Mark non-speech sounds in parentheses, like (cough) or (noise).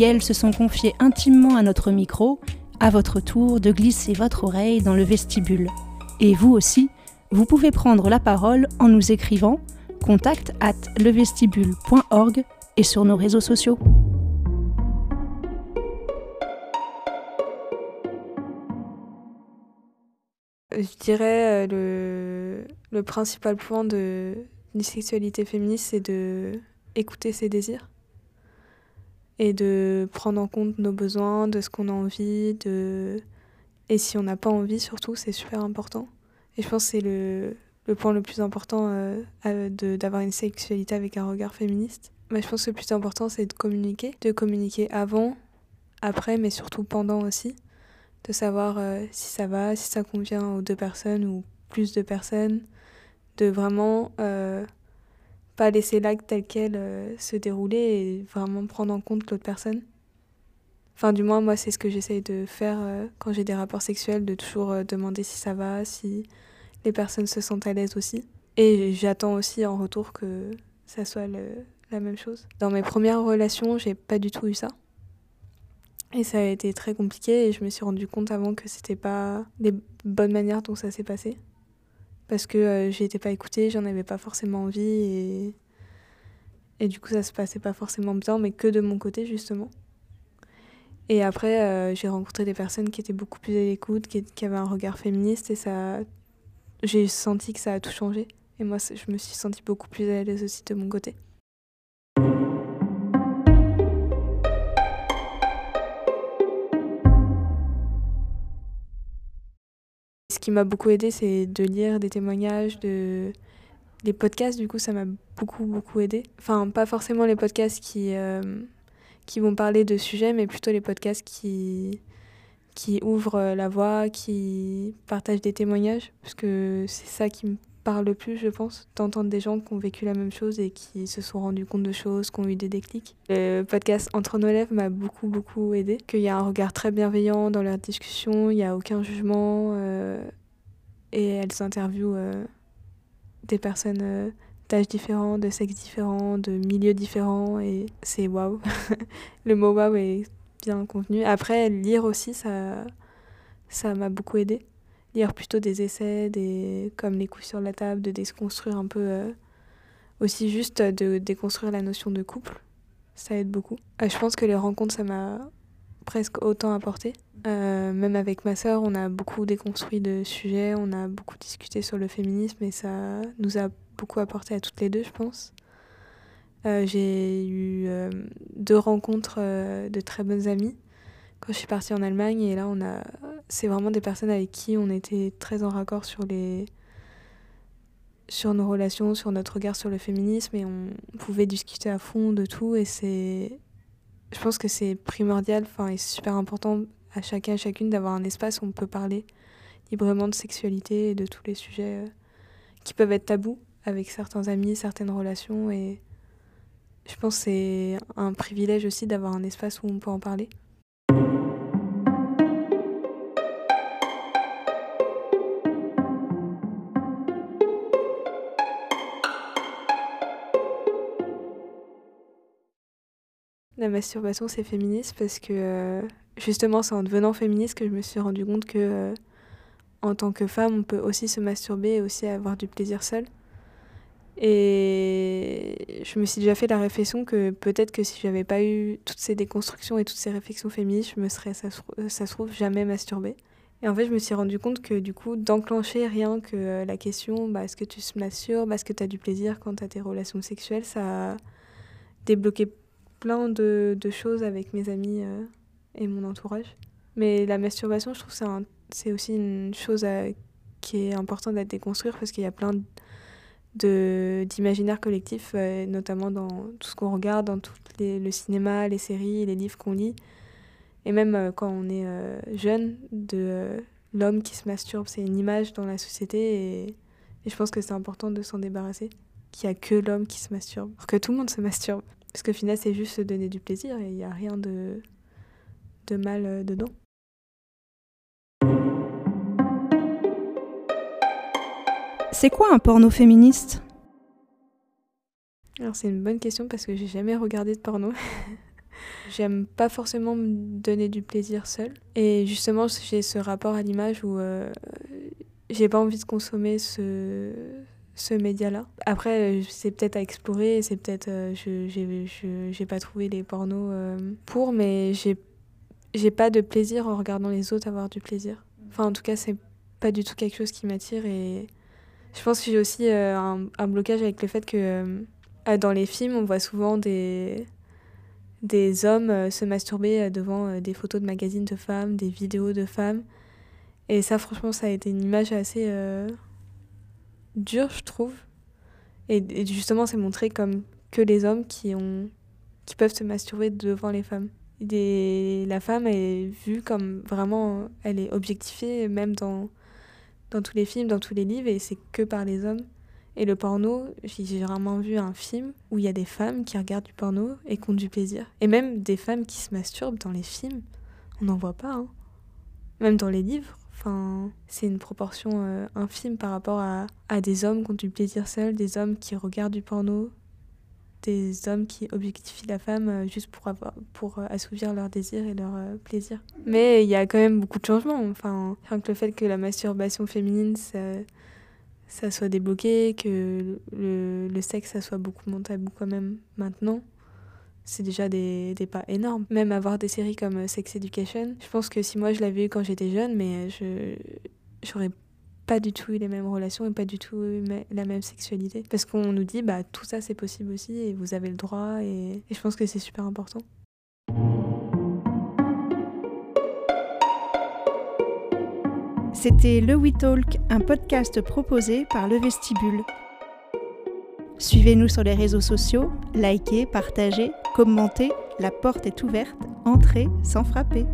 Elles se sont confiées intimement à notre micro à votre tour de glisser votre oreille dans le vestibule. Et vous aussi, vous pouvez prendre la parole en nous écrivant contact at levestibule.org et sur nos réseaux sociaux. Je dirais euh, le, le principal point d'une sexualité féministe, c'est de écouter ses désirs et de prendre en compte nos besoins, de ce qu'on a envie, de... et si on n'a pas envie surtout, c'est super important. Et je pense que c'est le, le point le plus important euh, d'avoir une sexualité avec un regard féministe. Mais je pense que le plus important, c'est de communiquer, de communiquer avant, après, mais surtout pendant aussi, de savoir euh, si ça va, si ça convient aux deux personnes ou plus de personnes, de vraiment euh, pas laisser l'acte tel quel euh, se dérouler et vraiment prendre en compte l'autre personne. Enfin, du moins, moi, c'est ce que j'essaye de faire euh, quand j'ai des rapports sexuels, de toujours euh, demander si ça va, si les personnes se sentent à l'aise aussi. Et j'attends aussi en retour que ça soit la même chose. Dans mes premières relations, j'ai pas du tout eu ça. Et ça a été très compliqué et je me suis rendu compte avant que c'était pas les bonnes manières dont ça s'est passé parce que euh, j'étais pas écoutée, j'en avais pas forcément envie et, et du coup ça se passait pas forcément bien, mais que de mon côté justement. Et après, euh, j'ai rencontré des personnes qui étaient beaucoup plus à l'écoute, qui, qui, avaient un regard féministe et ça, j'ai senti que ça a tout changé. Et moi, je me suis sentie beaucoup plus à l'aise aussi de mon côté. Qui m'a beaucoup aidé, c'est de lire des témoignages, de les podcasts. Du coup, ça m'a beaucoup beaucoup aidé. Enfin, pas forcément les podcasts qui euh, qui vont parler de sujets, mais plutôt les podcasts qui qui ouvrent la voie, qui partagent des témoignages, parce que c'est ça qui me parle le plus, je pense, d'entendre des gens qui ont vécu la même chose et qui se sont rendus compte de choses, qui ont eu des déclics. Le podcast Entre nos lèvres m'a beaucoup, beaucoup aidé. Qu'il y a un regard très bienveillant dans leurs discussions, il n'y a aucun jugement. Euh, et elles interviewent euh, des personnes euh, d'âge différents, de sexe différents, de milieux différents. Et c'est waouh. (laughs) Le mot waouh est bien convenu. Après, lire aussi, ça ça m'a beaucoup aidé lire plutôt des essais, des, comme les coups sur la table, de déconstruire un peu, euh, aussi juste de déconstruire la notion de couple. Ça aide beaucoup. Euh, je pense que les rencontres, ça m'a presque autant apporté. Euh, même avec ma sœur, on a beaucoup déconstruit de sujets, on a beaucoup discuté sur le féminisme et ça nous a beaucoup apporté à toutes les deux, je pense. J'ai eu deux rencontres de très bonnes amies quand je suis partie en Allemagne et là on a c'est vraiment des personnes avec qui on était très en raccord sur les sur nos relations, sur notre regard sur le féminisme et on pouvait discuter à fond de tout et c'est je pense que c'est primordial enfin et super important à chacun et chacune d'avoir un espace où on peut parler librement de sexualité et de tous les sujets euh, qui peuvent être tabous avec certains amis, certaines relations et je pense que c'est un privilège aussi d'avoir un espace où on peut en parler. La masturbation, c'est féministe parce que euh, justement, c'est en devenant féministe que je me suis rendu compte que euh, en tant que femme, on peut aussi se masturber et aussi avoir du plaisir seul. Et je me suis déjà fait la réflexion que peut-être que si j'avais pas eu toutes ces déconstructions et toutes ces réflexions féministes, je me serais, ça, se trouve, jamais masturbée. Et en fait, je me suis rendu compte que du coup, d'enclencher rien que euh, la question, bah, est-ce que tu se masturbes, est-ce que tu as du plaisir quand tu as tes relations sexuelles, ça a débloqué plein de, de choses avec mes amis euh, et mon entourage. Mais la masturbation, je trouve que c'est aussi une chose à, qui est importante à déconstruire parce qu'il y a plein d'imaginaire collectif, notamment dans tout ce qu'on regarde, dans tout le cinéma, les séries, les livres qu'on lit. Et même quand on est jeune, de l'homme qui se masturbe, c'est une image dans la société et, je pense que c'est important de s'en débarrasser. Qu'il n'y a que l'homme qui se masturbe. Que tout le monde se masturbe. Parce qu'au final, c'est juste se donner du plaisir et il n'y a rien de, de mal dedans. C'est quoi un porno féministe? Alors c'est une bonne question parce que j'ai jamais regardé de porno. (laughs) J'aime pas forcément me donner du plaisir seule. Et justement, j'ai ce rapport à l'image où euh, j'ai pas envie de consommer ce, ce média-là. Après, c'est peut-être à explorer, c'est peut-être. Euh, je j'ai pas trouvé les pornos euh, pour, mais j'ai pas de plaisir en regardant les autres avoir du plaisir. Enfin, en tout cas, c'est pas du tout quelque chose qui m'attire et je pense que j'ai aussi euh, un, blocage avec le fait que euh, dans les films, on voit souvent des, des hommes euh, se masturber devant des photos de magazines de femmes, des vidéos de femmes. Et ça, franchement, ça a été une image assez dure, je trouve. Et, justement, c'est montré comme que les hommes qui, ont, qui peuvent se masturber devant les femmes. Des, la femme est vue comme vraiment, elle est objectifiée, même dans dans tous les films, dans tous les livres, et c'est que par les hommes. Et le porno, j'ai vraiment vu un film où il y a des femmes qui regardent du porno et qui ont du plaisir. Et même des femmes qui se masturbent dans les films, on n'en voit pas. Hein. Même dans les livres. C'est une proportion euh, infime par rapport à, des hommes qui ont du plaisir seuls, des hommes qui regardent du porno, des hommes qui objectifient la femme euh, juste pour, avoir, pour euh, assouvir leurs désirs et leurs plaisirs. Mais il y a quand même beaucoup de changements. Enfin, rien que le fait que la masturbation féminine, ça, ça soit débloqué, que le, le, sexe, ça soit beaucoup moins tabou quand même maintenant, c'est déjà des, pas énormes. Même avoir des séries comme Sex Education, je pense que si moi je l'avais eu quand j'étais jeune, mais je j'aurais pas du tout eu les mêmes relations et pas du tout la même sexualité. Parce qu'on nous dit, bah, tout ça c'est possible aussi et vous avez le droit et, et je pense que c'est super important. C'était Le We Talk, un podcast proposé par Le Vestibule. Suivez-nous sur les réseaux sociaux, likez, partagez, commentez, la porte est ouverte, entrez sans frapper.